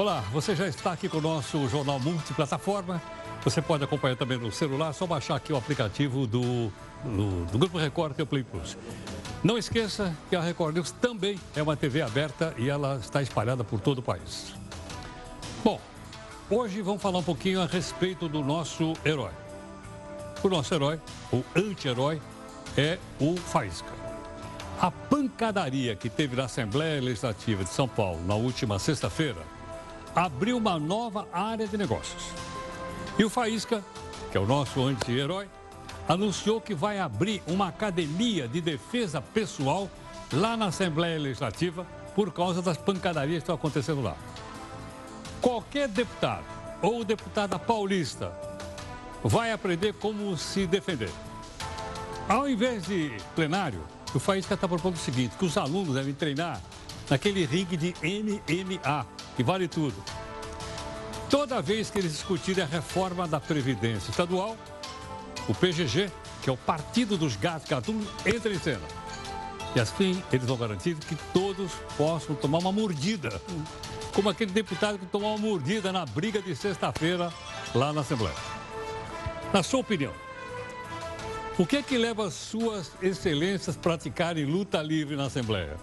Olá, você já está aqui com o nosso jornal multiplataforma. Você pode acompanhar também no celular, só baixar aqui o aplicativo do, do, do Grupo Record, que é o Play Plus. Não esqueça que a Record News também é uma TV aberta e ela está espalhada por todo o país. Bom, hoje vamos falar um pouquinho a respeito do nosso herói. O nosso herói, o anti-herói, é o Faísca. A pancadaria que teve na Assembleia Legislativa de São Paulo na última sexta-feira abriu uma nova área de negócios. E o Faísca, que é o nosso anti-herói, anunciou que vai abrir uma academia de defesa pessoal lá na Assembleia Legislativa por causa das pancadarias que estão acontecendo lá. Qualquer deputado ou deputada paulista vai aprender como se defender. Ao invés de plenário, o Faísca está propondo o seguinte, que os alunos devem treinar naquele ringue de MMA, que vale tudo. Toda vez que eles discutirem a reforma da Previdência Estadual, o PGG, que é o Partido dos Gatos Gatunos, entra em cena. E assim eles vão garantir que todos possam tomar uma mordida, como aquele deputado que tomou uma mordida na briga de sexta-feira lá na Assembleia. Na sua opinião, o que é que leva as suas excelências a praticarem luta livre na Assembleia?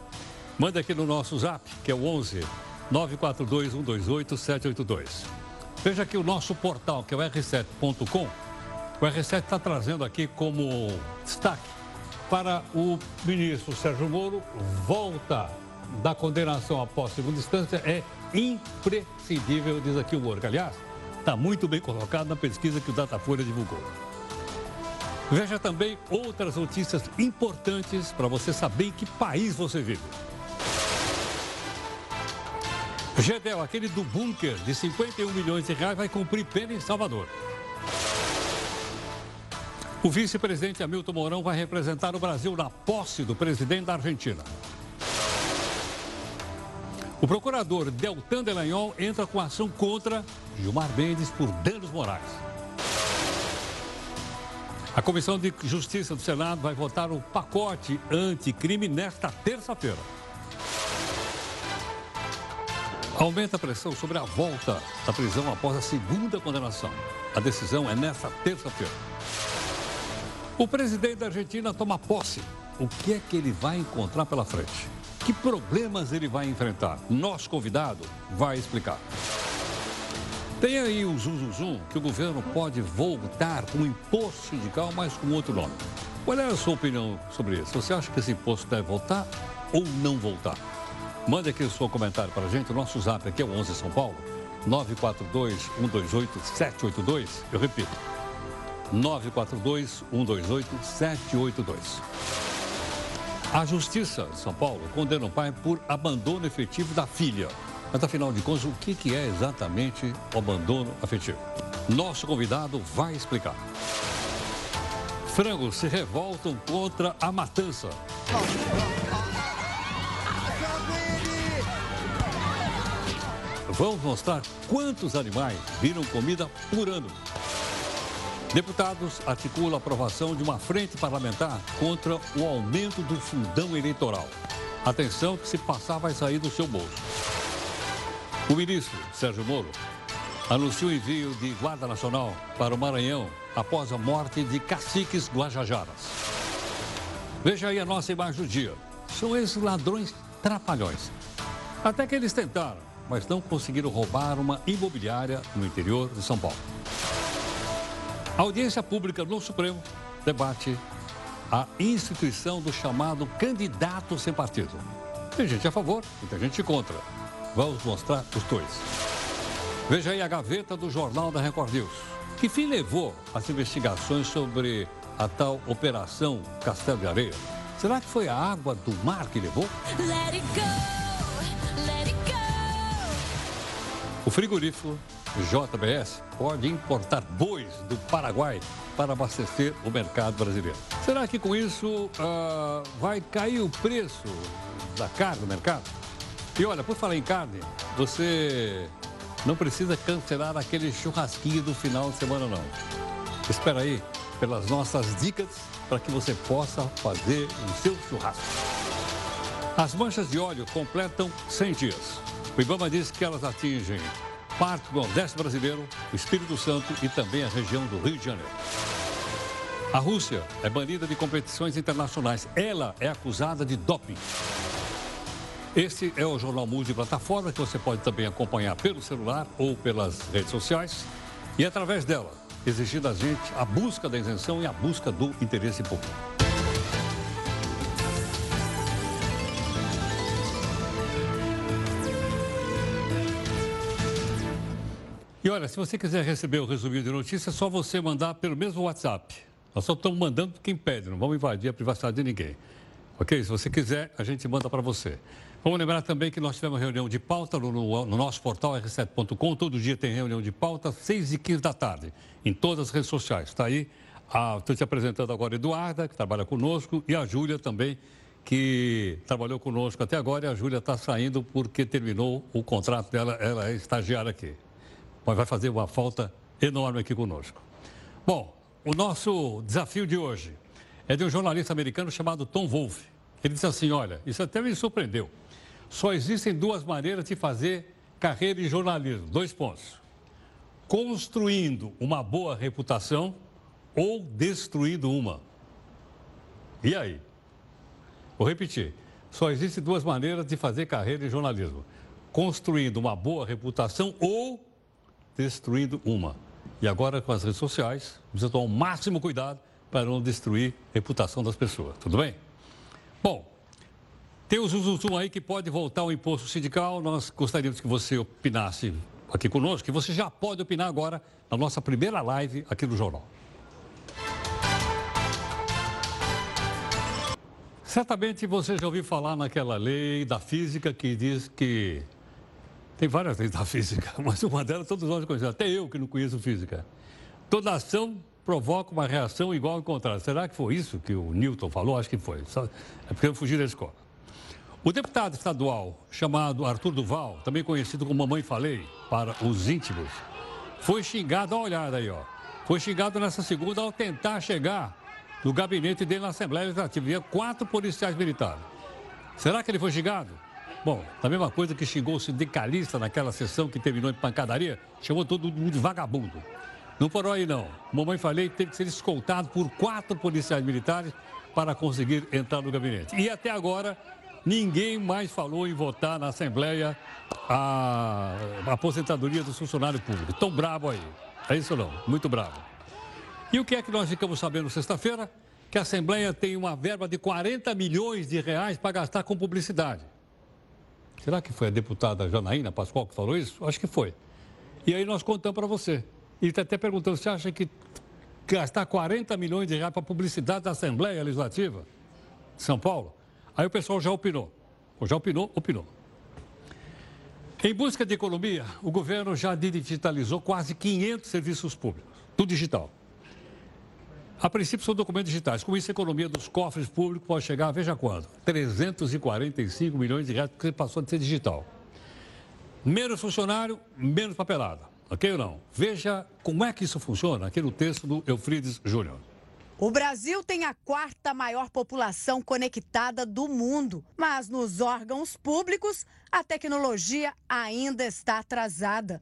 Manda aqui no nosso zap, que é o 11 942 128 782. Veja aqui o nosso portal, que é o r7.com. O R7 está trazendo aqui como destaque para o ministro Sérgio Moro, volta da condenação após segunda instância é imprescindível, diz aqui o Moro. Que, aliás, está muito bem colocado na pesquisa que o Datafolha divulgou. Veja também outras notícias importantes para você saber em que país você vive. Gedel, aquele do bunker de 51 milhões de reais, vai cumprir pena em Salvador. O vice-presidente Hamilton Mourão vai representar o Brasil na posse do presidente da Argentina. O procurador Deltan Delanhol entra com ação contra Gilmar Mendes por danos morais. A Comissão de Justiça do Senado vai votar o pacote anticrime nesta terça-feira. Aumenta a pressão sobre a volta da prisão após a segunda condenação. A decisão é nesta terça-feira. O presidente da Argentina toma posse. O que é que ele vai encontrar pela frente? Que problemas ele vai enfrentar? Nosso convidado vai explicar. Tem aí o zum, zum, zum que o governo pode voltar com um imposto sindical, mas com outro nome. Qual é a sua opinião sobre isso? Você acha que esse imposto deve voltar ou não voltar? Mande aqui o seu comentário para a gente. O nosso zap aqui é o 11 São Paulo, 942-128-782. Eu repito, 942-128-782. A Justiça de São Paulo condena o pai por abandono efetivo da filha. Mas, afinal de contas, o que é exatamente o abandono afetivo? Nosso convidado vai explicar. Frangos se revoltam contra a matança. Vamos mostrar quantos animais viram comida por ano. Deputados articulam a aprovação de uma frente parlamentar contra o aumento do fundão eleitoral. Atenção que se passar vai sair do seu bolso. O ministro Sérgio Moro anunciou o envio de Guarda Nacional para o Maranhão após a morte de caciques guajajaras. Veja aí a nossa imagem do dia. São esses ladrões trapalhões. Até que eles tentaram mas não conseguiram roubar uma imobiliária no interior de São Paulo. A audiência pública no Supremo debate a instituição do chamado candidato sem partido. Tem gente a favor e tem gente contra. Vamos mostrar os dois. Veja aí a gaveta do Jornal da Record News. Que fim levou as investigações sobre a tal Operação Castelo de Areia? Será que foi a água do mar que levou? O frigorífico JBS pode importar bois do Paraguai para abastecer o mercado brasileiro. Será que com isso uh, vai cair o preço da carne no mercado? E olha, por falar em carne, você não precisa cancelar aquele churrasquinho do final de semana, não. Espera aí pelas nossas dicas para que você possa fazer o seu churrasco. As manchas de óleo completam 100 dias. O Ibama diz que elas atingem parte do Nordeste brasileiro, o Espírito Santo e também a região do Rio de Janeiro. A Rússia é banida de competições internacionais. Ela é acusada de doping. Esse é o Jornal Multiplataforma que você pode também acompanhar pelo celular ou pelas redes sociais e através dela exigir da gente a busca da isenção e a busca do interesse público. E olha, se você quiser receber o resumido de notícias, é só você mandar pelo mesmo WhatsApp. Nós só estamos mandando quem pede, não vamos invadir a privacidade de ninguém. Ok? Se você quiser, a gente manda para você. Vamos lembrar também que nós tivemos reunião de pauta no, no, no nosso portal r7.com. Todo dia tem reunião de pauta, 6 e 15 da tarde, em todas as redes sociais. Está aí. Estou te apresentando agora a Eduarda, que trabalha conosco, e a Júlia também, que trabalhou conosco até agora. E a Júlia está saindo porque terminou o contrato dela, ela é estagiária aqui mas vai fazer uma falta enorme aqui conosco. Bom, o nosso desafio de hoje é de um jornalista americano chamado Tom Wolfe. Ele disse assim: olha, isso até me surpreendeu. Só existem duas maneiras de fazer carreira em jornalismo. Dois pontos. Construindo uma boa reputação ou destruindo uma. E aí? Vou repetir. Só existem duas maneiras de fazer carreira em jornalismo: construindo uma boa reputação ou destruindo uma. E agora, com as redes sociais, precisa tomar o máximo cuidado para não destruir a reputação das pessoas. Tudo bem? Bom, tem o Zuzuzum aí que pode voltar ao imposto sindical. Nós gostaríamos que você opinasse aqui conosco, que você já pode opinar agora na nossa primeira live aqui no Jornal. Certamente você já ouviu falar naquela lei da física que diz que tem várias leis da física, mas uma delas todos nós conhecemos, até eu que não conheço física. Toda ação provoca uma reação igual ao contrário. Será que foi isso que o Newton falou? Acho que foi. É porque eu fugi da escola. O deputado estadual chamado Arthur Duval, também conhecido como Mamãe Falei, para os íntimos, foi xingado, olha olhada aí, ó. Foi xingado nessa segunda ao tentar chegar no gabinete dele na Assembleia Legislativa. Havia quatro policiais militares. Será que ele foi xingado? Bom, a mesma coisa que xingou o sindicalista naquela sessão que terminou em pancadaria, chamou todo mundo de vagabundo. Não parou aí, não. Mamãe falei teve que ser escoltado por quatro policiais militares para conseguir entrar no gabinete. E até agora, ninguém mais falou em votar na Assembleia a, a aposentadoria do funcionário público. Tão bravo aí. É isso não? Muito bravo. E o que é que nós ficamos sabendo sexta-feira? Que a Assembleia tem uma verba de 40 milhões de reais para gastar com publicidade. Será que foi a deputada Janaína Pascoal que falou isso? Acho que foi. E aí nós contamos para você. E está até perguntando, você acha que gastar 40 milhões de reais para publicidade da Assembleia Legislativa de São Paulo? Aí o pessoal já opinou. Ou já opinou, opinou. Em busca de economia, o governo já digitalizou quase 500 serviços públicos, tudo digital. A princípio são documentos digitais. Com isso, a economia dos cofres públicos pode chegar, veja quando, 345 milhões de reais, porque passou de ser digital. Menos funcionário, menos papelada. Ok ou não? Veja como é que isso funciona aqui no texto do Eufrides Júnior. O Brasil tem a quarta maior população conectada do mundo, mas nos órgãos públicos a tecnologia ainda está atrasada.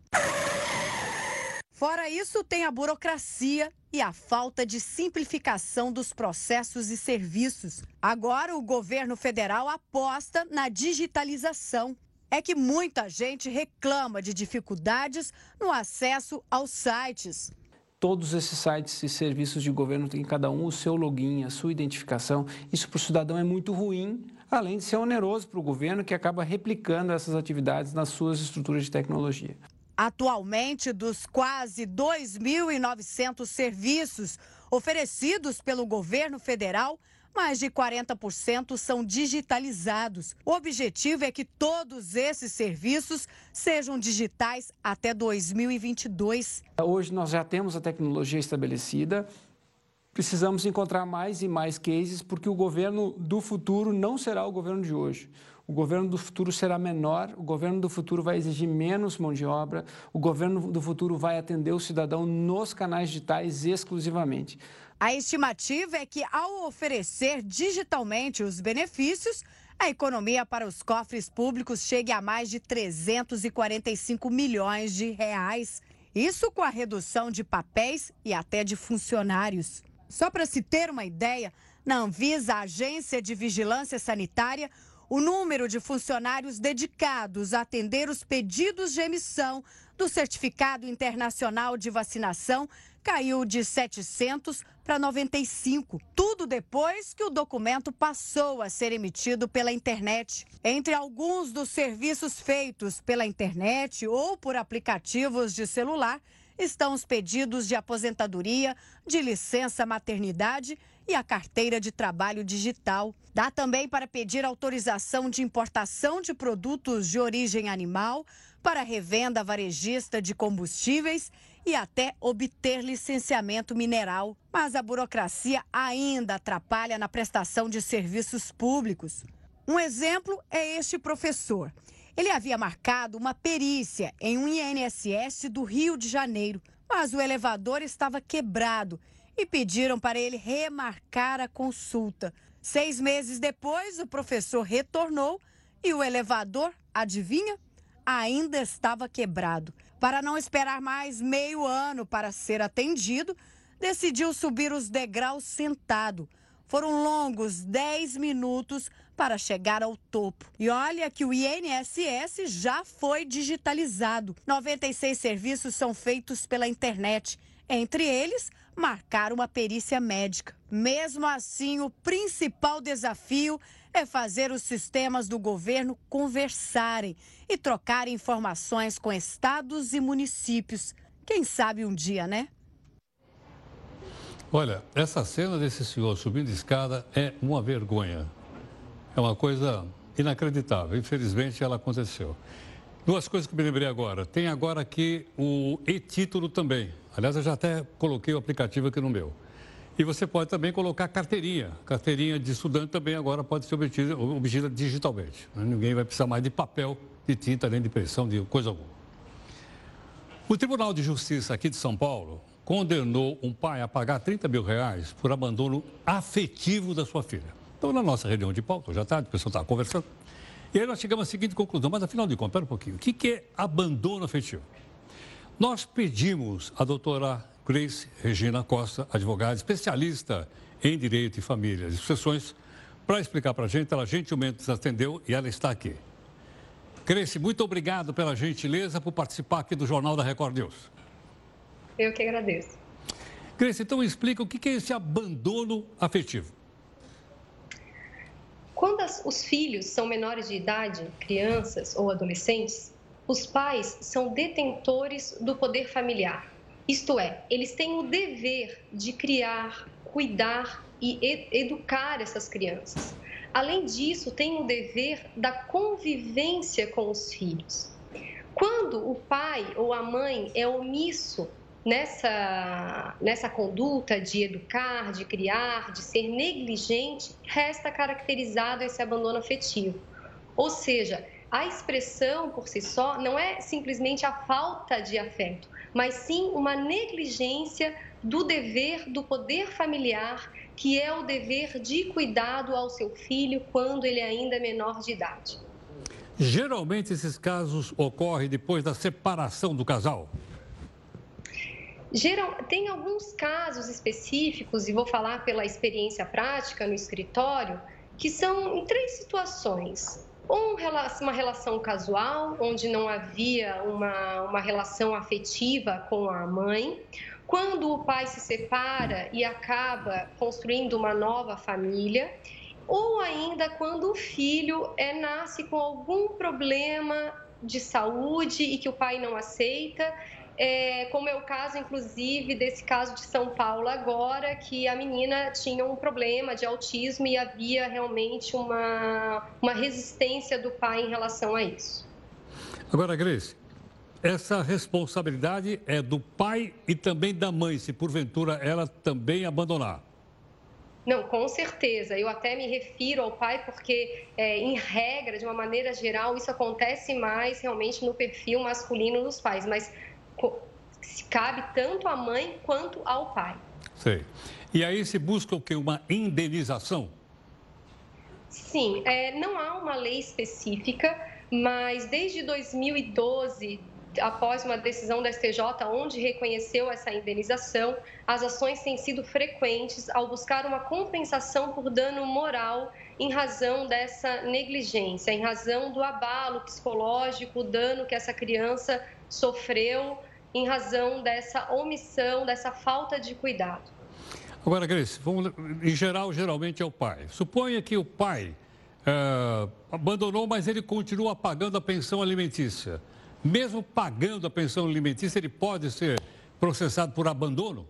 Fora isso, tem a burocracia e a falta de simplificação dos processos e serviços. Agora, o governo federal aposta na digitalização. É que muita gente reclama de dificuldades no acesso aos sites. Todos esses sites e serviços de governo têm cada um o seu login, a sua identificação. Isso para o cidadão é muito ruim, além de ser oneroso para o governo que acaba replicando essas atividades nas suas estruturas de tecnologia. Atualmente, dos quase 2.900 serviços oferecidos pelo governo federal, mais de 40% são digitalizados. O objetivo é que todos esses serviços sejam digitais até 2022. Hoje nós já temos a tecnologia estabelecida. Precisamos encontrar mais e mais cases, porque o governo do futuro não será o governo de hoje. O governo do futuro será menor, o governo do futuro vai exigir menos mão de obra, o governo do futuro vai atender o cidadão nos canais digitais exclusivamente. A estimativa é que, ao oferecer digitalmente os benefícios, a economia para os cofres públicos chegue a mais de 345 milhões de reais. Isso com a redução de papéis e até de funcionários. Só para se ter uma ideia, na Anvisa, a Agência de Vigilância Sanitária, o número de funcionários dedicados a atender os pedidos de emissão do Certificado Internacional de Vacinação caiu de 700 para 95. Tudo depois que o documento passou a ser emitido pela internet. Entre alguns dos serviços feitos pela internet ou por aplicativos de celular estão os pedidos de aposentadoria, de licença maternidade e a carteira de trabalho digital. Dá também para pedir autorização de importação de produtos de origem animal, para revenda varejista de combustíveis e até obter licenciamento mineral. Mas a burocracia ainda atrapalha na prestação de serviços públicos. Um exemplo é este professor. Ele havia marcado uma perícia em um INSS do Rio de Janeiro, mas o elevador estava quebrado e pediram para ele remarcar a consulta. Seis meses depois, o professor retornou e o elevador, adivinha? Ainda estava quebrado. Para não esperar mais meio ano para ser atendido, decidiu subir os degraus sentado. Foram longos 10 minutos para chegar ao topo. E olha que o INSS já foi digitalizado. 96 serviços são feitos pela internet. Entre eles, marcar uma perícia médica. Mesmo assim, o principal desafio é fazer os sistemas do governo conversarem e trocar informações com estados e municípios. Quem sabe um dia, né? Olha, essa cena desse senhor subindo escada é uma vergonha. É uma coisa inacreditável. Infelizmente, ela aconteceu. Duas coisas que me lembrei agora. Tem agora aqui o e-título também. Aliás, eu já até coloquei o aplicativo aqui no meu. E você pode também colocar carteirinha. Carteirinha de estudante também agora pode ser obtida, obtida digitalmente. Né? Ninguém vai precisar mais de papel, de tinta, nem de impressão, de coisa alguma. O Tribunal de Justiça aqui de São Paulo condenou um pai a pagar 30 mil reais por abandono afetivo da sua filha. Então, na nossa reunião de pauta, já tarde, o pessoal estava conversando. E aí nós chegamos à seguinte conclusão, mas afinal de contas, espera um pouquinho, o que é abandono afetivo? Nós pedimos à doutora Grace Regina Costa, advogada especialista em direito e famílias e sucessões, para explicar para a gente. Ela gentilmente nos atendeu e ela está aqui. Grace, muito obrigado pela gentileza por participar aqui do Jornal da Record News. Eu que agradeço. Grace, então explica o que é esse abandono afetivo. Quando as, os filhos são menores de idade, crianças ou adolescentes, os pais são detentores do poder familiar. Isto é, eles têm o dever de criar, cuidar e educar essas crianças. Além disso, têm o dever da convivência com os filhos. Quando o pai ou a mãe é omisso nessa, nessa conduta de educar, de criar, de ser negligente, resta caracterizado esse abandono afetivo. Ou seja, a expressão por si só não é simplesmente a falta de afeto, mas sim uma negligência do dever do poder familiar, que é o dever de cuidado ao seu filho quando ele ainda é menor de idade. Geralmente esses casos ocorrem depois da separação do casal. Geral, tem alguns casos específicos, e vou falar pela experiência prática no escritório, que são em três situações uma relação casual, onde não havia uma, uma relação afetiva com a mãe. Quando o pai se separa e acaba construindo uma nova família, ou ainda quando o filho é, nasce com algum problema de saúde e que o pai não aceita é, como é o caso, inclusive, desse caso de São Paulo agora, que a menina tinha um problema de autismo e havia realmente uma, uma resistência do pai em relação a isso. Agora, Grace, essa responsabilidade é do pai e também da mãe, se porventura ela também abandonar. Não, com certeza. Eu até me refiro ao pai porque, é, em regra, de uma maneira geral, isso acontece mais realmente no perfil masculino dos pais. Mas cabe tanto à mãe quanto ao pai. Sei. E aí se busca o que? Uma indenização? Sim, é, não há uma lei específica, mas desde 2012, após uma decisão da STJ onde reconheceu essa indenização, as ações têm sido frequentes ao buscar uma compensação por dano moral em razão dessa negligência, em razão do abalo psicológico, o dano que essa criança sofreu em razão dessa omissão, dessa falta de cuidado. Agora, Grace, vamos, em geral, geralmente é o pai. Suponha que o pai é, abandonou, mas ele continua pagando a pensão alimentícia. Mesmo pagando a pensão alimentícia, ele pode ser processado por abandono?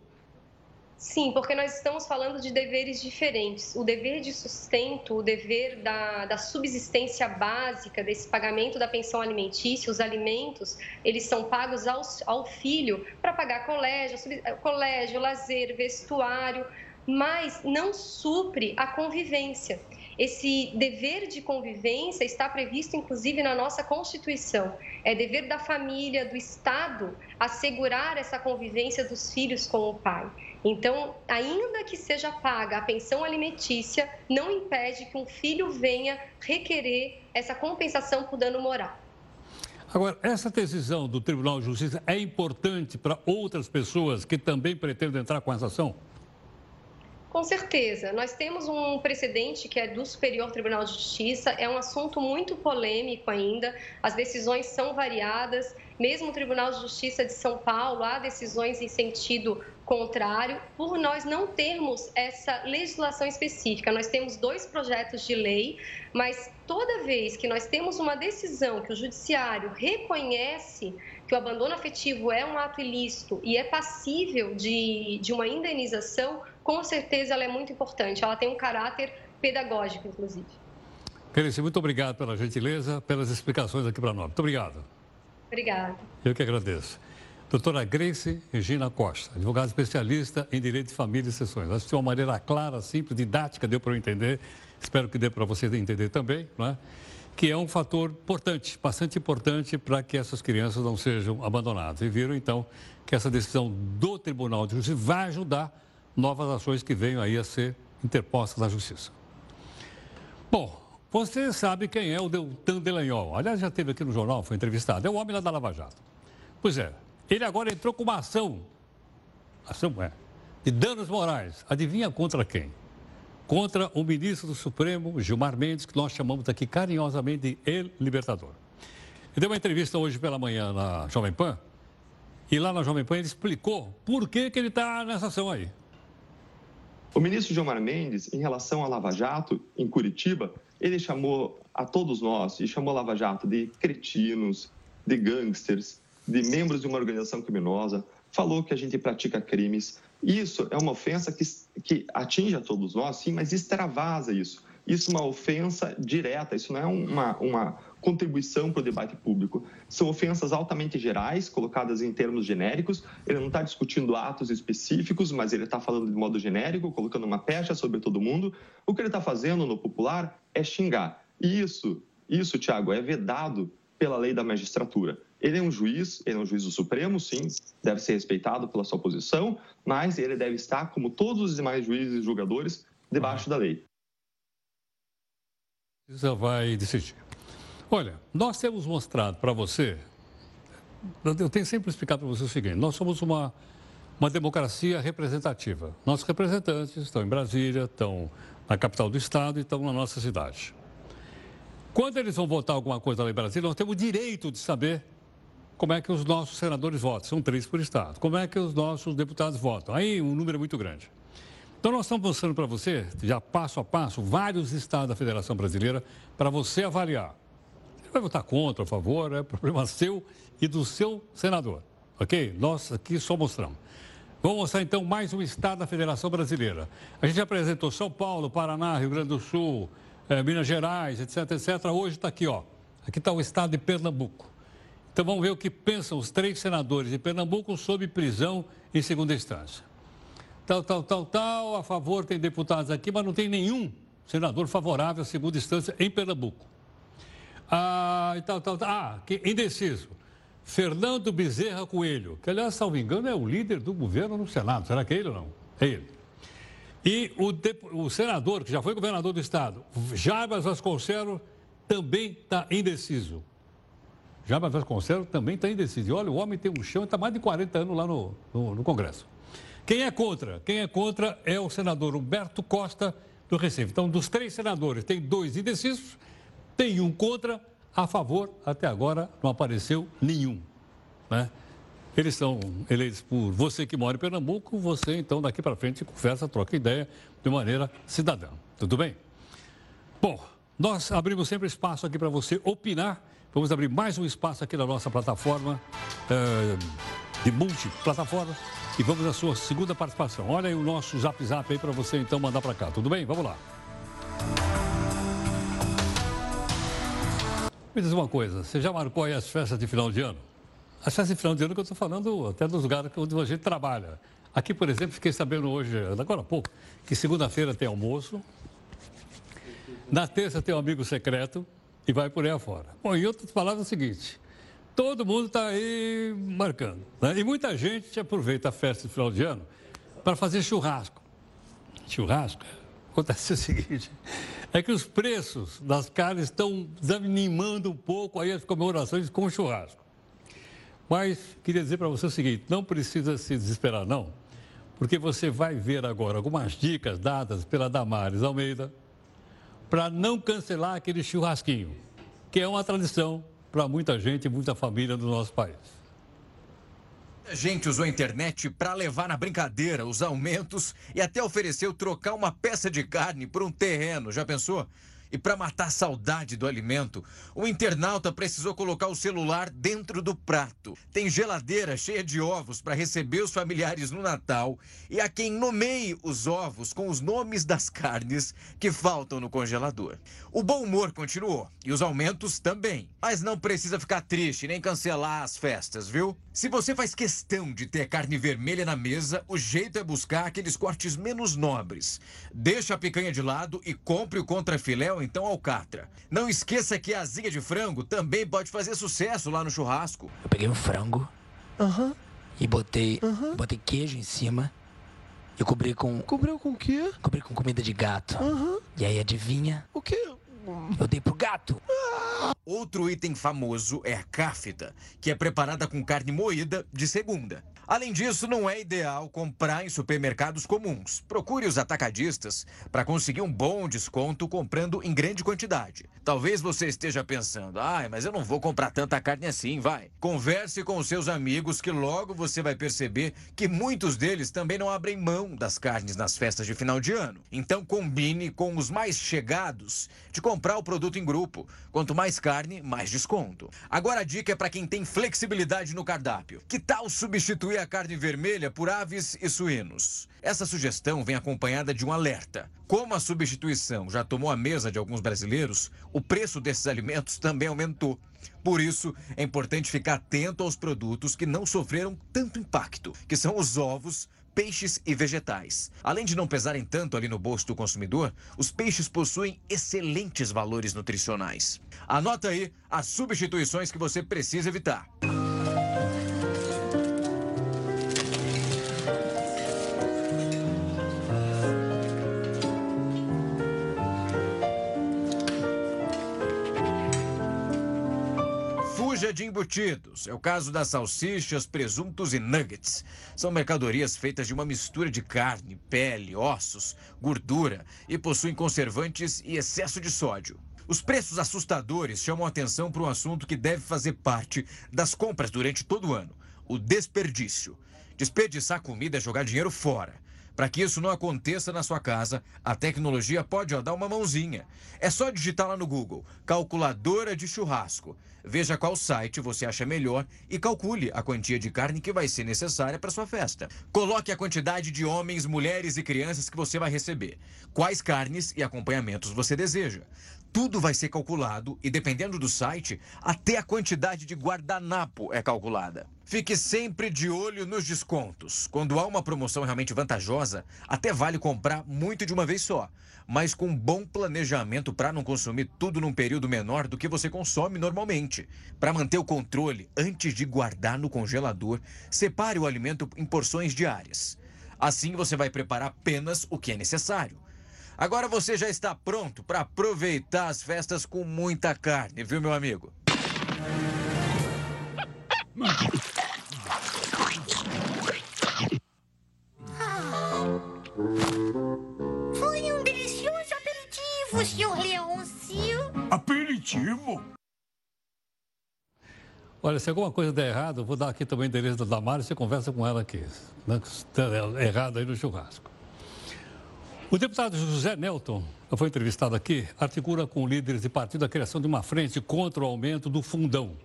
Sim, porque nós estamos falando de deveres diferentes. O dever de sustento, o dever da, da subsistência básica, desse pagamento da pensão alimentícia, os alimentos, eles são pagos ao, ao filho para pagar colégio, sub, colégio, lazer, vestuário, mas não supre a convivência. Esse dever de convivência está previsto, inclusive, na nossa Constituição. É dever da família, do Estado, assegurar essa convivência dos filhos com o pai. Então, ainda que seja paga a pensão alimentícia, não impede que um filho venha requerer essa compensação por dano moral. Agora, essa decisão do Tribunal de Justiça é importante para outras pessoas que também pretendem entrar com essa ação? Com certeza. Nós temos um precedente que é do Superior Tribunal de Justiça, é um assunto muito polêmico ainda, as decisões são variadas, mesmo o Tribunal de Justiça de São Paulo há decisões em sentido contrário, por nós não termos essa legislação específica. Nós temos dois projetos de lei, mas toda vez que nós temos uma decisão que o judiciário reconhece que o abandono afetivo é um ato ilícito e é passível de, de uma indenização, com certeza ela é muito importante. Ela tem um caráter pedagógico, inclusive. Clarice, muito obrigado pela gentileza, pelas explicações aqui para nós. Muito obrigado. Obrigada. Eu que agradeço. Doutora Grace Regina Costa, advogada especialista em direito de família e sessões. Acho que de uma maneira clara, simples, didática, deu para eu entender. Espero que dê para você entender também, não é? que é um fator importante, bastante importante para que essas crianças não sejam abandonadas. E viram, então, que essa decisão do Tribunal de Justiça vai ajudar novas ações que venham aí a ser interpostas na Justiça. Bom, você sabe quem é o Deltan Delanhol. Aliás, já esteve aqui no jornal, foi entrevistado. É o homem lá da Lava Jato. Pois é, ele agora entrou com uma ação, ação é, de danos morais. Adivinha contra quem? Contra o ministro do Supremo, Gilmar Mendes, que nós chamamos aqui carinhosamente de El Libertador. Ele deu uma entrevista hoje pela manhã na Jovem Pan, e lá na Jovem Pan ele explicou por que, que ele está nessa ação aí. O ministro Gilmar Mendes, em relação à Lava Jato, em Curitiba, ele chamou a todos nós, e chamou a Lava Jato de cretinos, de gangsters, de membros de uma organização criminosa, falou que a gente pratica crimes. Isso é uma ofensa que, que atinge a todos nós, sim, mas extravasa isso. Isso é uma ofensa direta, isso não é uma, uma contribuição para o debate público. São ofensas altamente gerais, colocadas em termos genéricos. Ele não está discutindo atos específicos, mas ele está falando de modo genérico, colocando uma pecha sobre todo mundo. O que ele está fazendo no popular é xingar. E isso, isso, Tiago, é vedado pela lei da magistratura. Ele é um juiz, ele é um juiz do Supremo, sim, deve ser respeitado pela sua posição, mas ele deve estar, como todos os demais juízes e julgadores, debaixo da lei. Isso vai decidir. Olha, nós temos mostrado para você, eu tenho sempre explicado para você o seguinte: nós somos uma, uma democracia representativa. Nossos representantes estão em Brasília, estão na capital do estado e estão na nossa cidade. Quando eles vão votar alguma coisa lá em Brasília, nós temos o direito de saber como é que os nossos senadores votam. São três por estado. Como é que os nossos deputados votam? Aí um número muito grande. Então nós estamos mostrando para você, já passo a passo, vários estados da Federação Brasileira para você avaliar. Vai votar contra, a favor, é problema seu e do seu senador. Ok? Nós aqui só mostramos. Vamos mostrar então mais um estado da Federação Brasileira. A gente apresentou São Paulo, Paraná, Rio Grande do Sul, eh, Minas Gerais, etc, etc. Hoje está aqui, ó. Aqui está o estado de Pernambuco. Então vamos ver o que pensam os três senadores de Pernambuco sobre prisão em segunda instância. Tal, tal, tal, tal, a favor tem deputados aqui, mas não tem nenhum senador favorável à segunda instância em Pernambuco. Ah, e tal, tal, tal. Ah, que, indeciso. Fernando Bezerra Coelho, que aliás, salvo engano, é o líder do governo no Senado. Será que é ele ou não? É ele. E o, o senador, que já foi governador do estado, Jarbas Vasconcelos, também está indeciso. Jarbas Vasconcelos também está indeciso. E olha, o homem tem um chão e está mais de 40 anos lá no, no, no Congresso. Quem é contra? Quem é contra é o senador Humberto Costa, do Recife. Então, dos três senadores, tem dois indecisos, tem um contra, a favor, até agora não apareceu nenhum. Né? Eles são eleitos por você que mora em Pernambuco, você então daqui para frente conversa, troca ideia de maneira cidadã. Tudo bem? Bom, nós abrimos sempre espaço aqui para você opinar. Vamos abrir mais um espaço aqui na nossa plataforma é, de multiplataforma e vamos à sua segunda participação. Olha aí o nosso zap zap aí para você então mandar para cá. Tudo bem? Vamos lá. Me diz uma coisa, você já marcou aí as festas de final de ano? As festas de final de ano que eu estou falando até dos lugares onde a gente trabalha. Aqui, por exemplo, fiquei sabendo hoje, agora há pouco, que segunda-feira tem almoço, na terça tem um amigo secreto e vai por aí afora. Bom, em outras palavras, é o seguinte: todo mundo está aí marcando. Né? E muita gente aproveita a festa de final de ano para fazer churrasco. Churrasco? Acontece o seguinte: é que os preços das carnes estão desanimando um pouco aí as comemorações com churrasco. Mas queria dizer para você o seguinte: não precisa se desesperar, não, porque você vai ver agora algumas dicas dadas pela Damares Almeida para não cancelar aquele churrasquinho, que é uma tradição para muita gente e muita família do nosso país. A gente usou a internet para levar na brincadeira os aumentos e até ofereceu trocar uma peça de carne por um terreno. Já pensou? E para matar a saudade do alimento, o internauta precisou colocar o celular dentro do prato. Tem geladeira cheia de ovos para receber os familiares no Natal e a quem nomeie os ovos com os nomes das carnes que faltam no congelador. O bom humor continuou e os aumentos também. Mas não precisa ficar triste nem cancelar as festas, viu? Se você faz questão de ter carne vermelha na mesa, o jeito é buscar aqueles cortes menos nobres. Deixa a picanha de lado e compre o contrafilé ou então alcatra. Não esqueça que a asinha de frango também pode fazer sucesso lá no churrasco. Eu peguei um frango Aham. e botei, Aham. botei queijo em cima e cobri com, Cobriu com o quê? cobri com comida de gato. Aham. E aí adivinha? O quê? Eu dei pro gato. Outro item famoso é a cáfita, que é preparada com carne moída de segunda. Além disso, não é ideal comprar em supermercados comuns. Procure os atacadistas para conseguir um bom desconto comprando em grande quantidade. Talvez você esteja pensando, ai, mas eu não vou comprar tanta carne assim, vai. Converse com os seus amigos que logo você vai perceber que muitos deles também não abrem mão das carnes nas festas de final de ano. Então combine com os mais chegados de comprar o produto em grupo. Quanto mais carne, mais desconto. Agora a dica é para quem tem flexibilidade no cardápio. Que tal substituir a carne vermelha por aves e suínos? Essa sugestão vem acompanhada de um alerta. Como a substituição já tomou a mesa de alguns brasileiros, o preço desses alimentos também aumentou. Por isso, é importante ficar atento aos produtos que não sofreram tanto impacto, que são os ovos, peixes e vegetais. Além de não pesarem tanto ali no bolso do consumidor, os peixes possuem excelentes valores nutricionais. Anota aí as substituições que você precisa evitar. Embutidos. É o caso das salsichas, presuntos e nuggets. São mercadorias feitas de uma mistura de carne, pele, ossos, gordura e possuem conservantes e excesso de sódio. Os preços assustadores chamam atenção para um assunto que deve fazer parte das compras durante todo o ano: o desperdício. Desperdiçar comida é jogar dinheiro fora. Para que isso não aconteça na sua casa, a tecnologia pode ó, dar uma mãozinha. É só digitar lá no Google calculadora de churrasco. Veja qual site você acha melhor e calcule a quantia de carne que vai ser necessária para sua festa. Coloque a quantidade de homens, mulheres e crianças que você vai receber. Quais carnes e acompanhamentos você deseja. Tudo vai ser calculado e, dependendo do site, até a quantidade de guardanapo é calculada. Fique sempre de olho nos descontos. Quando há uma promoção realmente vantajosa, até vale comprar muito de uma vez só, mas com bom planejamento para não consumir tudo num período menor do que você consome normalmente. Para manter o controle, antes de guardar no congelador, separe o alimento em porções diárias. Assim você vai preparar apenas o que é necessário. Agora você já está pronto para aproveitar as festas com muita carne, viu, meu amigo? Foi um delicioso aperitivo, senhor Leôncio. Aperitivo? Olha, se alguma coisa der errado, eu vou dar aqui também o endereço da Damares e você conversa com ela aqui. Né? Se der errado aí no churrasco. O deputado José Nelton, que foi entrevistado aqui, articula com líderes de partido a criação de uma frente contra o aumento do fundão,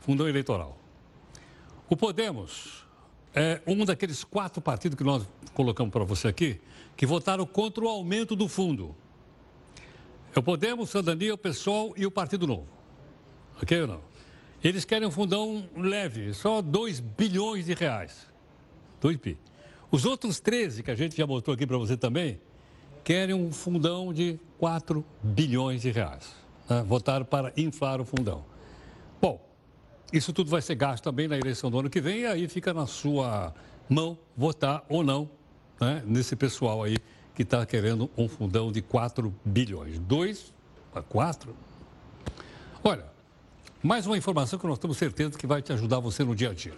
fundão eleitoral. O Podemos é um daqueles quatro partidos que nós colocamos para você aqui, que votaram contra o aumento do fundo. É o Podemos, Cidadania, o PSOL e o Partido Novo. Ok ou não? Eles querem um fundão leve, só 2 bilhões de reais. 2 bi. Os outros 13, que a gente já mostrou aqui para você também, querem um fundão de 4 bilhões de reais. Né? Votaram para inflar o fundão. Bom, isso tudo vai ser gasto também na eleição do ano que vem, e aí fica na sua mão votar ou não né? nesse pessoal aí que está querendo um fundão de 4 bilhões. 2 a 4? Olha, mais uma informação que nós temos certeza que vai te ajudar você no dia a dia.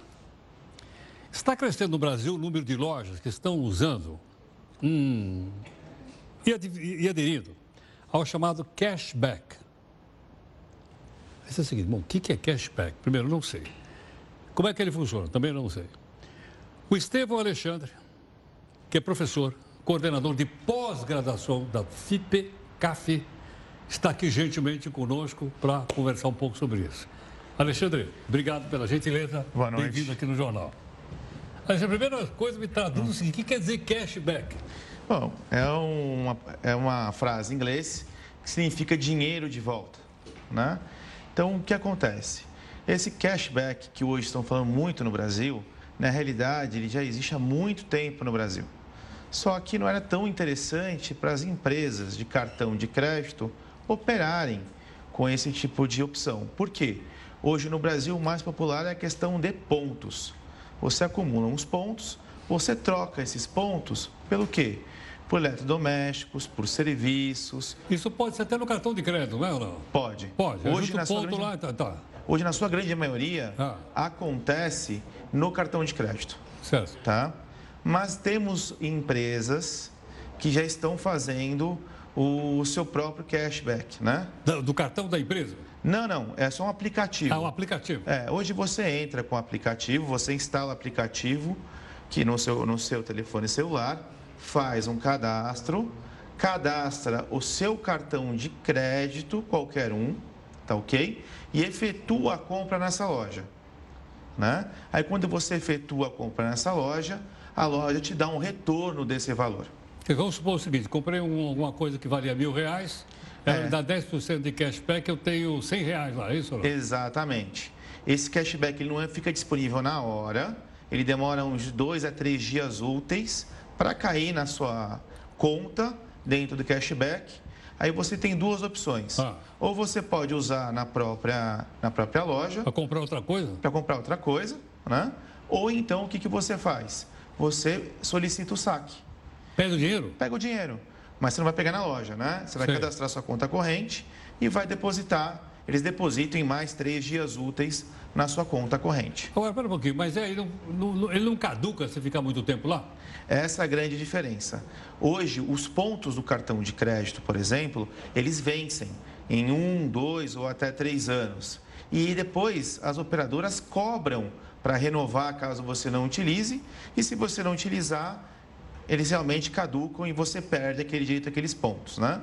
Está crescendo no Brasil o número de lojas que estão usando hum, e, e aderindo ao chamado cashback. Esse é o seguinte, bom, o que é cashback? Primeiro, não sei. Como é que ele funciona? Também não sei. O Estevão Alexandre, que é professor, coordenador de pós-graduação da FIPE, CAF, está aqui gentilmente conosco para conversar um pouco sobre isso. Alexandre, obrigado pela gentileza. Boa noite. Bem-vindo aqui no jornal. Alexandre, a primeira coisa me traduz o seguinte: o que quer dizer cashback? Bom, é uma, é uma frase em inglês que significa dinheiro de volta. Né? Então, o que acontece? Esse cashback que hoje estão falando muito no Brasil, na realidade, ele já existe há muito tempo no Brasil. Só que não era tão interessante para as empresas de cartão de crédito operarem com esse tipo de opção. Por quê? Hoje no Brasil o mais popular é a questão de pontos. Você acumula uns pontos, você troca esses pontos pelo quê? Por eletrodomésticos, por serviços. Isso pode ser até no cartão de crédito, não é ou não? Pode. Pode. Hoje, Junta na sua grande... lá, tá, tá. Hoje, na sua grande maioria, Ah. acontece no cartão de crédito. Certo. Tá? Mas temos empresas que já estão fazendo o seu próprio cashback, né? Do, do cartão da empresa? Não, não, é só um aplicativo. Ah, um aplicativo. É, hoje você entra com o aplicativo, você instala o aplicativo que no seu, no seu telefone celular, faz um cadastro, cadastra o seu cartão de crédito, qualquer um, tá ok? E efetua a compra nessa loja. Né? Aí quando você efetua a compra nessa loja, a loja te dá um retorno desse valor. Vamos supor o seguinte: comprei um- alguma coisa que valia mil reais, É. me dá 10% de cashback, eu tenho 100 reais lá, é isso não? Exatamente. Esse cashback ele não é- fica disponível na hora, ele demora uns dois a três dias úteis para cair na sua conta dentro do cashback. Aí você tem duas opções. Ah. Ou você pode usar na própria, na própria loja Para comprar outra coisa? para comprar outra coisa, né? Ou então o que, que você faz? Você solicita o saque. Pede o dinheiro? Pega o dinheiro, mas você não vai pegar na loja, né? Você vai Sei. cadastrar sua conta corrente e vai depositar. Eles depositam em mais três dias úteis na sua conta corrente. Agora, pera um pouquinho, mas é, ele, não, não- ele não caduca se ficar muito tempo lá? Essa é a grande diferença. Hoje, os pontos do cartão de crédito, por exemplo, eles vencem em um, dois ou até três anos. E depois as operadoras cobram para renovar caso você não utilize. E se você não utilizar, eles realmente caducam e você perde aquele direito àqueles pontos, né?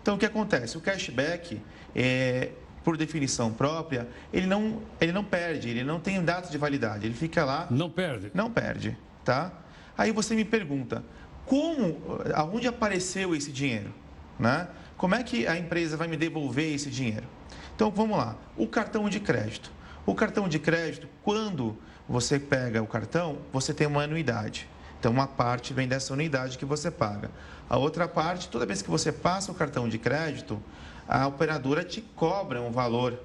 Então, o que acontece? O cashback, é, por definição própria, ele não, ele não perde, ele não tem data de validade, ele fica lá Não perde. não perde, tá? Aí você me pergunta, como, aonde apareceu esse dinheiro, né? Como é que a empresa vai me devolver esse dinheiro? Então vamos lá, o cartão de crédito. O cartão de crédito, quando você pega o cartão, você tem uma anuidade. Então uma parte vem dessa anuidade que você paga. A outra parte, toda vez que você passa o cartão de crédito, a operadora te cobra um valor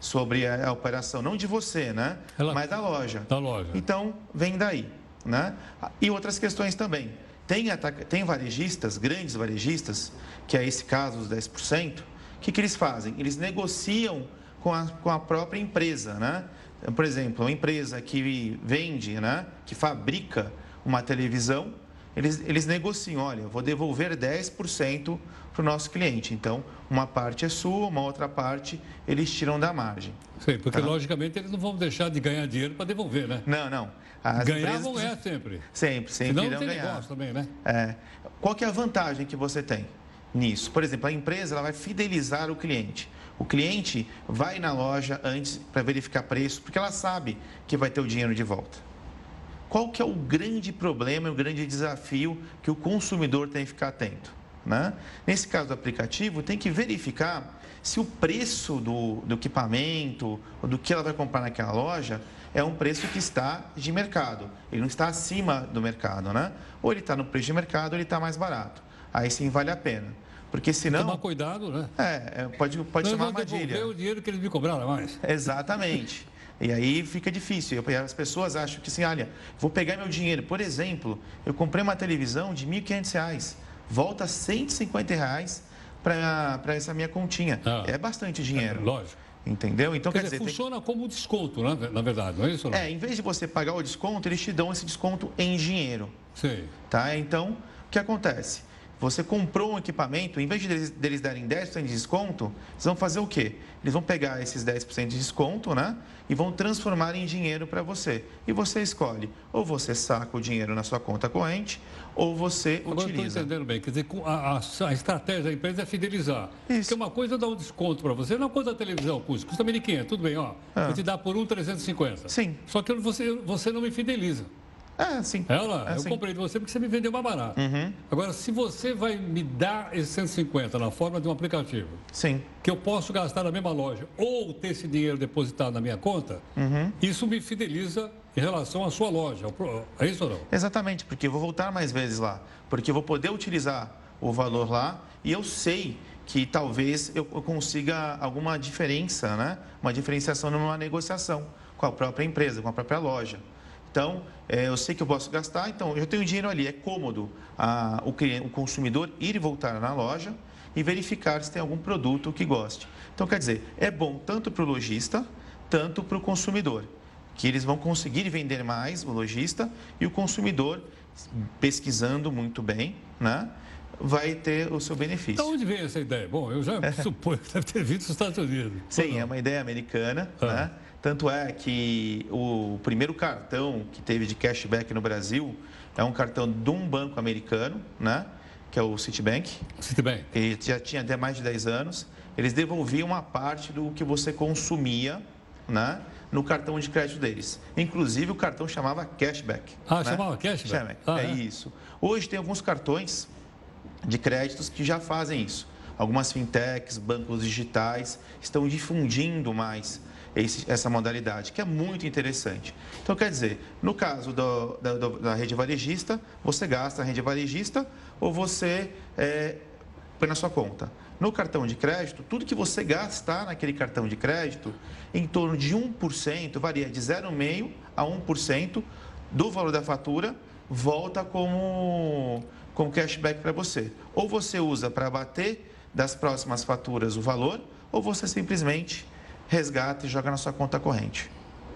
sobre a, operação, não de você, né? Ela- Mas da loja. Da loja. Então, vem daí. né? E outras questões também. Tem, tem varejistas, grandes varejistas, que é esse caso dos 10%, o que, que eles fazem? Eles negociam com a, com a própria empresa, né? Por exemplo, uma empresa que vende, né, que fabrica uma televisão, eles, eles negociam, olha, vou devolver 10% para o nosso cliente. Então, uma parte é sua, uma outra parte eles tiram da margem. Sim, porque tá? logicamente eles não vão deixar de ganhar dinheiro para devolver, né? Não, não. As ganhar vão ganhar sempre. Sempre, sempre Senão não tem ganhar. negócio também, né? É. Qual que é a vantagem que você tem nisso? Por exemplo, a empresa ela vai fidelizar o cliente. O cliente vai na loja antes para verificar preço, porque ela sabe que vai ter o dinheiro de volta. Qual que é o grande problema e o grande desafio que o consumidor tem que ficar atento? Né? Nesse caso do aplicativo, tem que verificar se o preço do, do equipamento ou do que ela vai comprar naquela loja é um preço que está de mercado. Ele não está acima do mercado, né? Ou ele está no preço de mercado ou ele está mais barato. Aí sim vale a pena. Porque senão. Tomar cuidado, né? É, é pode, pode ser uma armadilha. o dinheiro que eles me cobraram mais. Exatamente. E aí fica difícil. As pessoas acham que assim, olha, vou pegar meu dinheiro. Por exemplo, eu comprei uma televisão de R$ 1.500, volta 150 reais para essa minha continha. Ah, é bastante dinheiro. É, lógico. Entendeu? Então, quer, quer dizer, dizer, funciona tem... como desconto, né? na verdade, não é isso? Não? É, em vez de você pagar o desconto, eles te dão esse desconto em dinheiro. Sim. Tá? Então, o que acontece? Você comprou um equipamento, em vez de deles, deles darem 10% de desconto, eles vão fazer o quê? Eles vão pegar esses 10% de desconto, né? E vão transformar em dinheiro para você. E você escolhe, ou você saca o dinheiro na sua conta corrente, ou você Agora utiliza. Estou entendendo bem. Quer dizer, a, a, a, estratégia da empresa é fidelizar. Isso. Porque uma coisa é dar um desconto para você, não quanto a televisão custa, custa 1.500, tudo bem, ó. Ah. Vou te dar por 1.350. Sim. Só que você, você não me fideliza. É, sim. Ela, é, eu sim. comprei de você porque você me vendeu mais barato. Uhum. Agora, se você vai me dar esses 150 na forma de um aplicativo, sim. que eu posso gastar na mesma loja ou ter esse dinheiro depositado na minha conta, uhum. isso me fideliza em relação à sua loja. É isso ou não? Exatamente, porque eu vou voltar mais vezes lá. Porque eu vou poder utilizar o valor lá e eu sei que talvez eu consiga alguma diferença, né? uma diferenciação numa negociação com a própria empresa, com a própria loja. Então, é, eu sei que eu posso gastar, então eu tenho dinheiro ali. É cômodo a, o, cliente, o consumidor ir e voltar na loja e verificar se tem algum produto que goste. Então, quer dizer, é bom tanto para o lojista, tanto para o consumidor, que eles vão conseguir vender mais, o lojista, e o consumidor, pesquisando muito bem, né? vai ter o seu benefício. De onde vem essa ideia? Bom, eu já suponho que deve ter vindo dos Estados Unidos. Sim, é uma ideia americana, ah. né? Tanto é que o primeiro cartão que teve de cashback no Brasil é um cartão de um banco americano, né? que é o Citibank. Citibank. Ele já tinha até mais de 10 anos. Eles devolviam uma parte do que você consumia né? no cartão de crédito deles. Inclusive, o cartão chamava cashback. Ah, né? chamava cashback? Ah, é, é isso. Hoje tem alguns cartões de créditos que já fazem isso. Algumas fintechs, bancos digitais estão difundindo mais esse, essa modalidade, que é muito interessante. Então, quer dizer, no caso do, da, da, rede varejista, você gasta a rede varejista ou você é, põe na sua conta. No cartão de crédito, tudo que você gastar naquele cartão de crédito, em torno de 1%, varia de 0,5% a 1% do valor da fatura, volta como, como cashback para você. Ou você usa para bater das próximas faturas o valor, ou você simplesmente resgata e joga na sua conta corrente.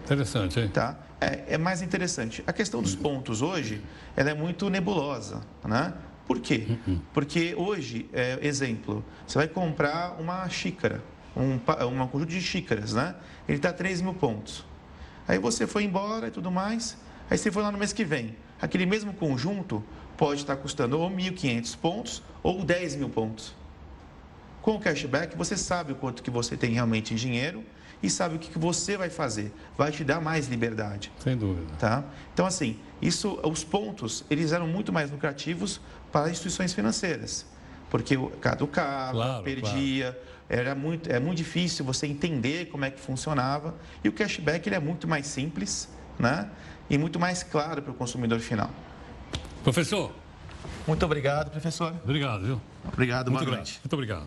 Interessante, hein? Tá? É, é mais interessante. A questão dos pontos hoje, ela é muito nebulosa, né? Por quê? Uhum. Porque hoje, é, exemplo, você vai comprar uma xícara, um, um conjunto de xícaras, né? Ele está 3 mil pontos. Aí você foi embora e tudo mais, aí você foi lá no mês que vem. Aquele mesmo conjunto pode estar custando ou 1.500 pontos ou 10 mil pontos. Com o cashback, você sabe o quanto que você tem realmente em dinheiro e sabe o que, que você vai fazer. Vai te dar mais liberdade. Sem dúvida. Tá? Então, assim, isso, os pontos, eles eram muito mais lucrativos para instituições financeiras. Porque caducava, claro, perdia, claro. era muito, é muito difícil você entender como é que funcionava. E o cashback ele é muito mais simples né? e muito mais claro para o consumidor final. Professor. Muito obrigado, professor. Obrigado, viu? Obrigado, muito boa noite. Muito obrigado.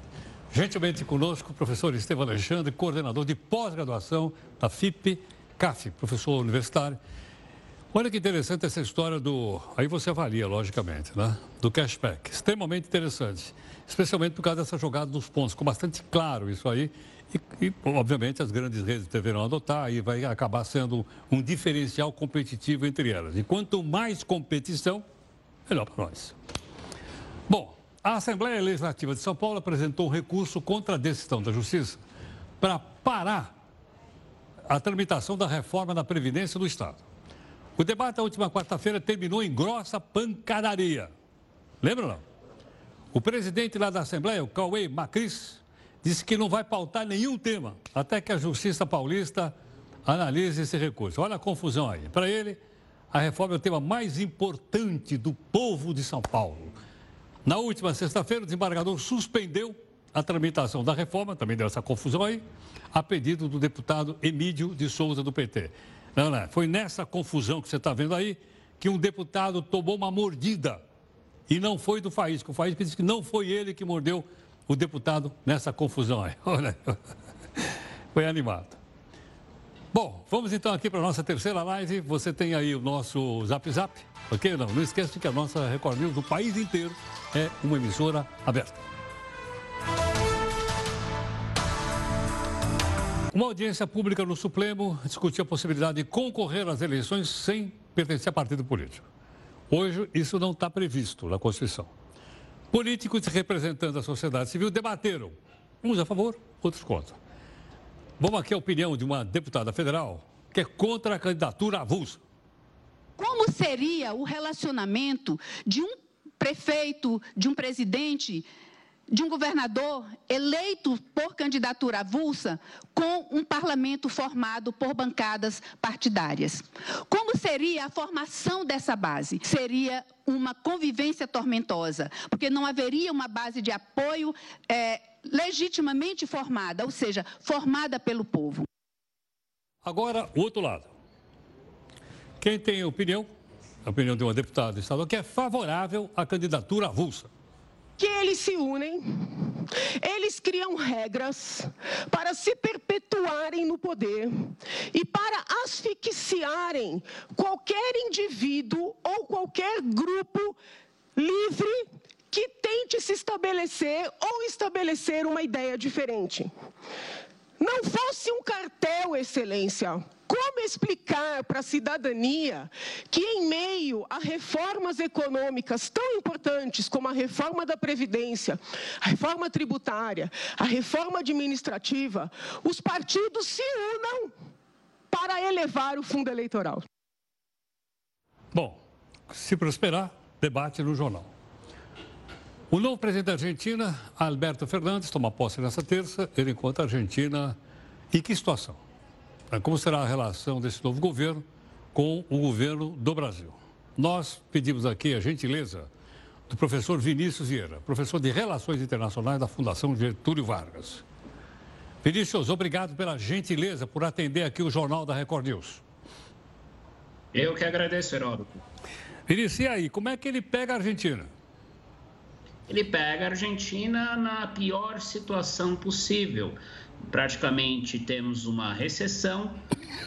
Gentilmente conosco, o professor Estevam Alexandre, coordenador de pós-graduação da FIP, CAF, professor universitário. Olha que interessante essa história do. Aí você avalia, logicamente, né? Do cashback. Extremamente interessante. Especialmente por causa dessa jogada dos pontos. Ficou bastante claro isso aí. E, e, obviamente, as grandes redes deverão adotar e vai acabar sendo um diferencial competitivo entre elas. E quanto mais competição, melhor para nós. Bom, a Assembleia Legislativa de São Paulo apresentou um recurso contra a decisão da Justiça para parar a tramitação da reforma da Previdência do Estado. O debate da última quarta-feira terminou em grossa pancadaria. Lembra não? O presidente lá da Assembleia, o Cauê Macris, disse que não vai pautar nenhum tema até que a Justiça Paulista analise esse recurso. Olha a confusão aí. Para ele, a reforma é o tema mais importante do povo de São Paulo. Na última sexta-feira, o desembargador suspendeu a tramitação da reforma, também deu essa confusão aí, a pedido do deputado Emílio de Souza, do PT. Não, não, foi nessa confusão que você está vendo aí que um deputado tomou uma mordida. E não foi do Faísca. O Faísca disse que não foi ele que mordeu o deputado nessa confusão aí. Olha, foi animado. Bom, vamos então aqui para a nossa terceira live. Você tem aí o nosso Zap Zap, ok? Não, não esqueça que a nossa Record News do país inteiro é uma emissora aberta. Uma audiência pública no Supremo discutiu a possibilidade de concorrer às eleições sem pertencer a partido político. Hoje, isso não está previsto na Constituição. Políticos representando a sociedade civil debateram, uns a favor, outros contra. Vamos aqui a opinião de uma deputada federal que é contra a candidatura avulsa. Como seria o relacionamento de um prefeito, de um presidente de um governador eleito por candidatura avulsa com um parlamento formado por bancadas partidárias. Como seria a formação dessa base? Seria uma convivência tormentosa, porque não haveria uma base de apoio é, legitimamente formada, ou seja, formada pelo povo. Agora, o outro lado. Quem tem opinião, a opinião de uma deputada estadual, que é favorável à candidatura avulsa que eles se unem, eles criam regras para se perpetuarem no poder e para asfixiarem qualquer indivíduo ou qualquer grupo livre que tente se estabelecer ou estabelecer uma ideia diferente. Não fosse um cartel, Excelência, como explicar para a cidadania que, em meio a reformas econômicas tão importantes como a reforma da Previdência, a reforma tributária, a reforma administrativa, os partidos se unam para elevar o fundo eleitoral? Bom, se prosperar, debate no jornal. O novo presidente da Argentina, Alberto Fernandes, toma posse nessa terça. Ele encontra a Argentina em que situação? Como será a relação desse novo governo com o governo do Brasil? Nós pedimos aqui a gentileza do professor Vinícius Vieira, professor de Relações Internacionais da Fundação Getúlio Vargas. Vinícius, obrigado pela gentileza por atender aqui o Jornal da Record News. Eu que agradeço, Heródoto. Vinícius, e aí, como é que ele pega a Argentina? Ele pega a Argentina na pior situação possível praticamente temos uma recessão,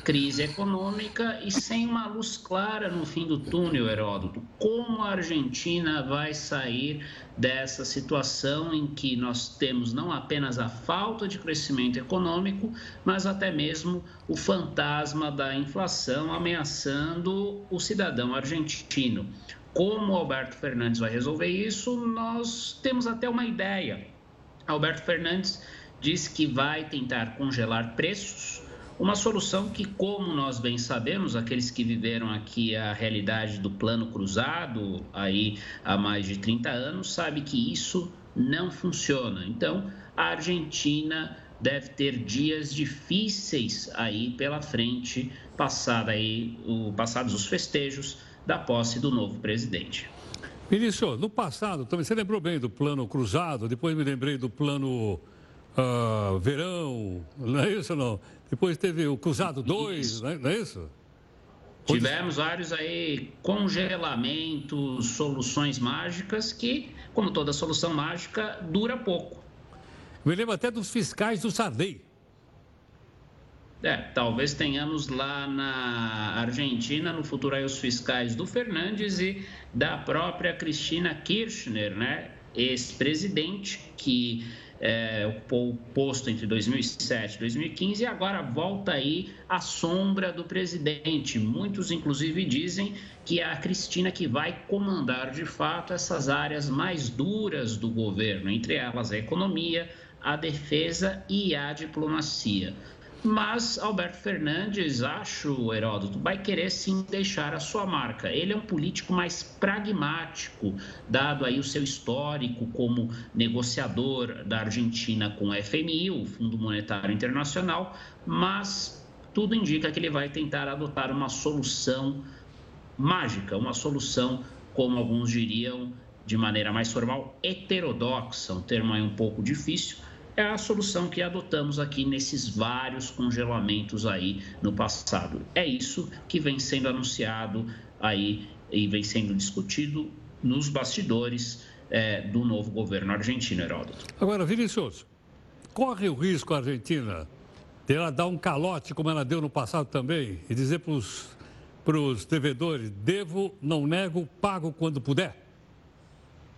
crise econômica e sem uma luz clara no fim do túnel, Heródoto. Como a Argentina vai sair dessa situação em que nós temos não apenas a falta de crescimento econômico, mas até mesmo o fantasma da inflação ameaçando o cidadão argentino? Como Alberto Fernandes vai resolver isso? Nós temos até uma ideia. Alberto Fernandes diz que vai tentar congelar preços, uma solução que, como nós bem sabemos, aqueles que viveram aqui a realidade do plano cruzado aí há mais de 30 anos, sabe que isso não funciona. Então, a Argentina deve ter dias difíceis aí pela frente, passada aí, o, passados os festejos da posse do novo presidente. Vinícius, no passado, também você lembrou bem do plano cruzado, depois me lembrei do plano uh, Verão, não é isso não? Depois teve o Cruzado 2, não, é, não é isso? Tivemos vários aí congelamentos, soluções mágicas que, como toda solução mágica, dura pouco. Me lembro até dos fiscais do Sarney. É, talvez tenhamos lá na Argentina, no futuro, aí os fiscais do Fernandes e da própria Cristina Kirchner, né? Ex-presidente, que é, ocupou o posto entre 2007 e 2015 e agora volta aí à sombra do presidente. Muitos, inclusive, dizem que é a Cristina que vai comandar de fato essas áreas mais duras do governo, entre elas a economia, a defesa e a diplomacia. Mas Alberto Fernandes, acho, Heródoto, vai querer sim deixar a sua marca. Ele é um político mais pragmático, dado aí o seu histórico como negociador da Argentina com o FMI, o Fundo Monetário Internacional, mas tudo indica que ele vai tentar adotar uma solução mágica, uma solução, como alguns diriam de maneira mais formal, heterodoxa, um termo aí um pouco difícil, é a solução que adotamos aqui nesses vários congelamentos aí no passado. É isso que vem sendo anunciado aí e vem sendo discutido nos bastidores é, do novo governo argentino, Heródoto. Agora, Vinícius, corre o risco a Argentina de ela dar um calote, como ela deu no passado também, e dizer para os devedores: devo, não nego, pago quando puder?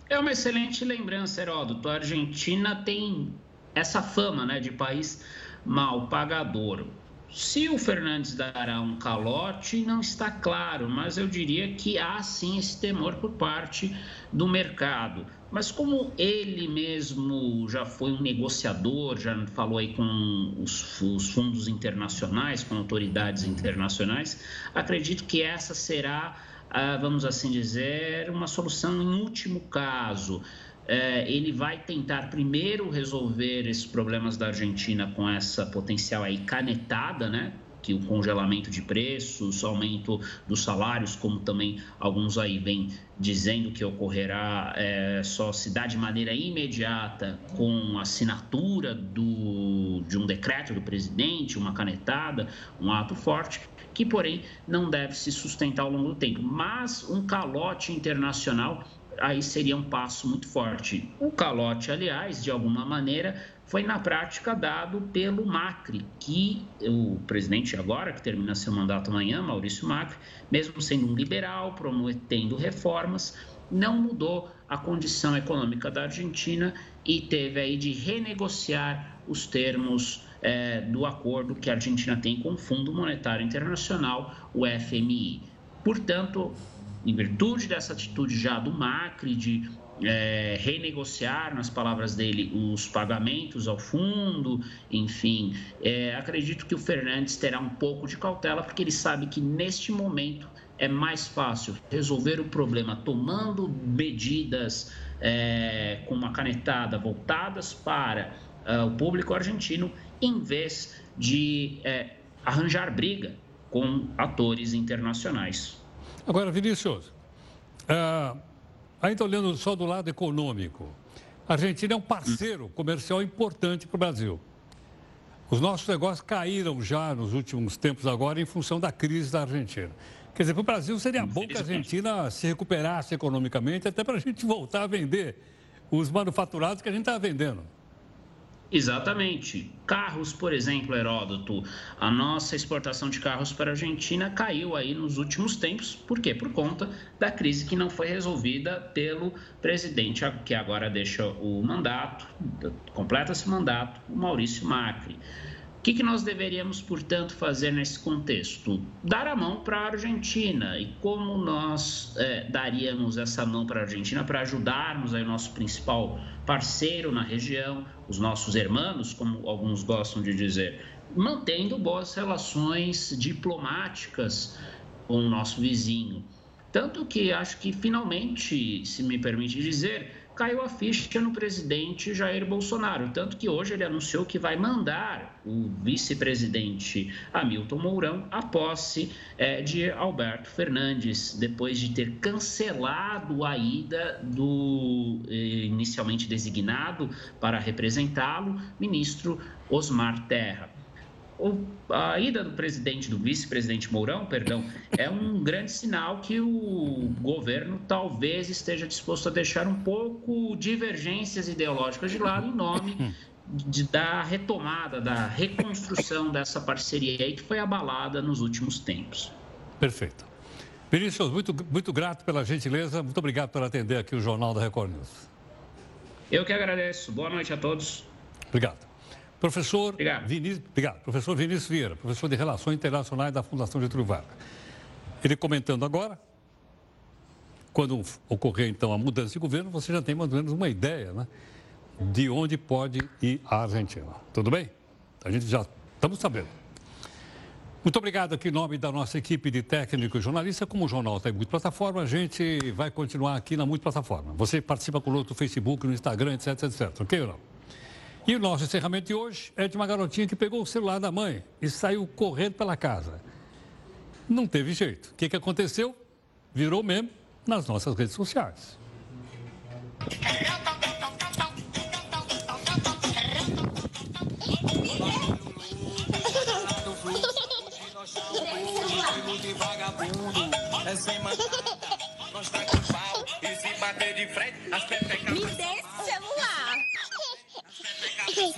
É uma excelente lembrança, Heródoto. A Argentina tem essa fama né, de país mal pagador. Se o Fernandes dará um calote, não está claro, mas eu diria que há sim esse temor por parte do mercado. Mas como ele mesmo já foi um negociador, já falou aí com os, os fundos internacionais, com autoridades internacionais, acredito que essa será, ah, vamos assim dizer, uma solução em último caso é, ele vai tentar primeiro resolver esses problemas da Argentina com essa potencial aí canetada, né? que o congelamento de preços, aumento dos salários, como também alguns aí vêm dizendo que ocorrerá é, só se dá de maneira imediata com assinatura do, de um decreto do presidente, uma canetada, um ato forte, que porém não deve se sustentar ao longo do tempo. Mas um calote internacional aí seria um passo muito forte. O calote, aliás, de alguma maneira, foi na prática dado pelo Macri, que o presidente agora, que termina seu mandato amanhã, Maurício Macri, mesmo sendo um liberal, prometendo reformas, não mudou a condição econômica da Argentina e teve aí de renegociar os termos é, do acordo que a Argentina tem com o Fundo Monetário Internacional, o FMI. Portanto, em virtude dessa atitude já do Macri de é, renegociar, nas palavras dele, os pagamentos ao fundo, enfim, é, acredito que o Fernandes terá um pouco de cautela, porque ele sabe que neste momento é mais fácil resolver o problema tomando medidas é, com uma canetada voltadas para uh, o público argentino, em vez de é, arranjar briga com atores internacionais. Agora, Vinícius, uh, ainda olhando só do lado econômico, a Argentina é um parceiro comercial importante para o Brasil. Os nossos negócios caíram já nos últimos tempos agora em função da crise da Argentina. Quer dizer, para o Brasil seria bom que a Argentina se recuperasse economicamente, até para a gente voltar a vender os manufaturados que a gente está vendendo. Exatamente. Carros, por exemplo, Heródoto, a nossa exportação de carros para a Argentina caiu aí nos últimos tempos. Por quê? Por conta da crise que não foi resolvida pelo presidente que agora deixa o mandato, completa esse mandato, o Maurício Macri. O que, que, nós deveríamos, portanto, fazer nesse contexto? Dar a mão para a Argentina. E como nós é, daríamos essa mão para a Argentina para ajudarmos aí o nosso principal parceiro na região, os nossos irmãos, como alguns gostam de dizer, mantendo boas relações diplomáticas com o nosso vizinho. Tanto que acho que finalmente, se me permite dizer, caiu a ficha no presidente Jair Bolsonaro. Tanto que hoje ele anunciou que vai mandar o vice-presidente Hamilton Mourão à posse é, de Alberto Fernandes, depois de ter cancelado a ida do eh, inicialmente designado para representá-lo, ministro Osmar Terra a ida do presidente, do vice-presidente Mourão, perdão, é um grande sinal que o governo talvez esteja disposto a deixar um pouco divergências ideológicas de lado em nome de, da retomada, da reconstrução dessa parceria aí que foi abalada nos últimos tempos. Perfeito. Vinícius, muito, muito grato pela gentileza, muito obrigado por atender aqui o Jornal da Record News. Eu que agradeço. Boa noite a todos. Obrigado. Professor obrigado. Vinícius, obrigado. Professor Vinícius Vieira, professor de Relações Internacionais da Fundação Getúlio Vargas. Ele comentando agora, quando ocorrer então a mudança de governo, você já tem mais ou menos uma ideia, né? de onde pode ir a Argentina. Tudo bem? A gente já estamos sabendo. Muito obrigado aqui em nome da nossa equipe de técnico e jornalista. Como o jornal está em multiplataforma, a gente vai continuar aqui na multiplataforma. Você participa conosco no Facebook, no Instagram, etc, etc. Ok ou não? E o nosso encerramento de hoje é de uma garotinha que pegou o celular da mãe e saiu correndo pela casa. Não teve jeito. O que, que aconteceu? Virou meme nas nossas redes sociais. Me dê esse celular. As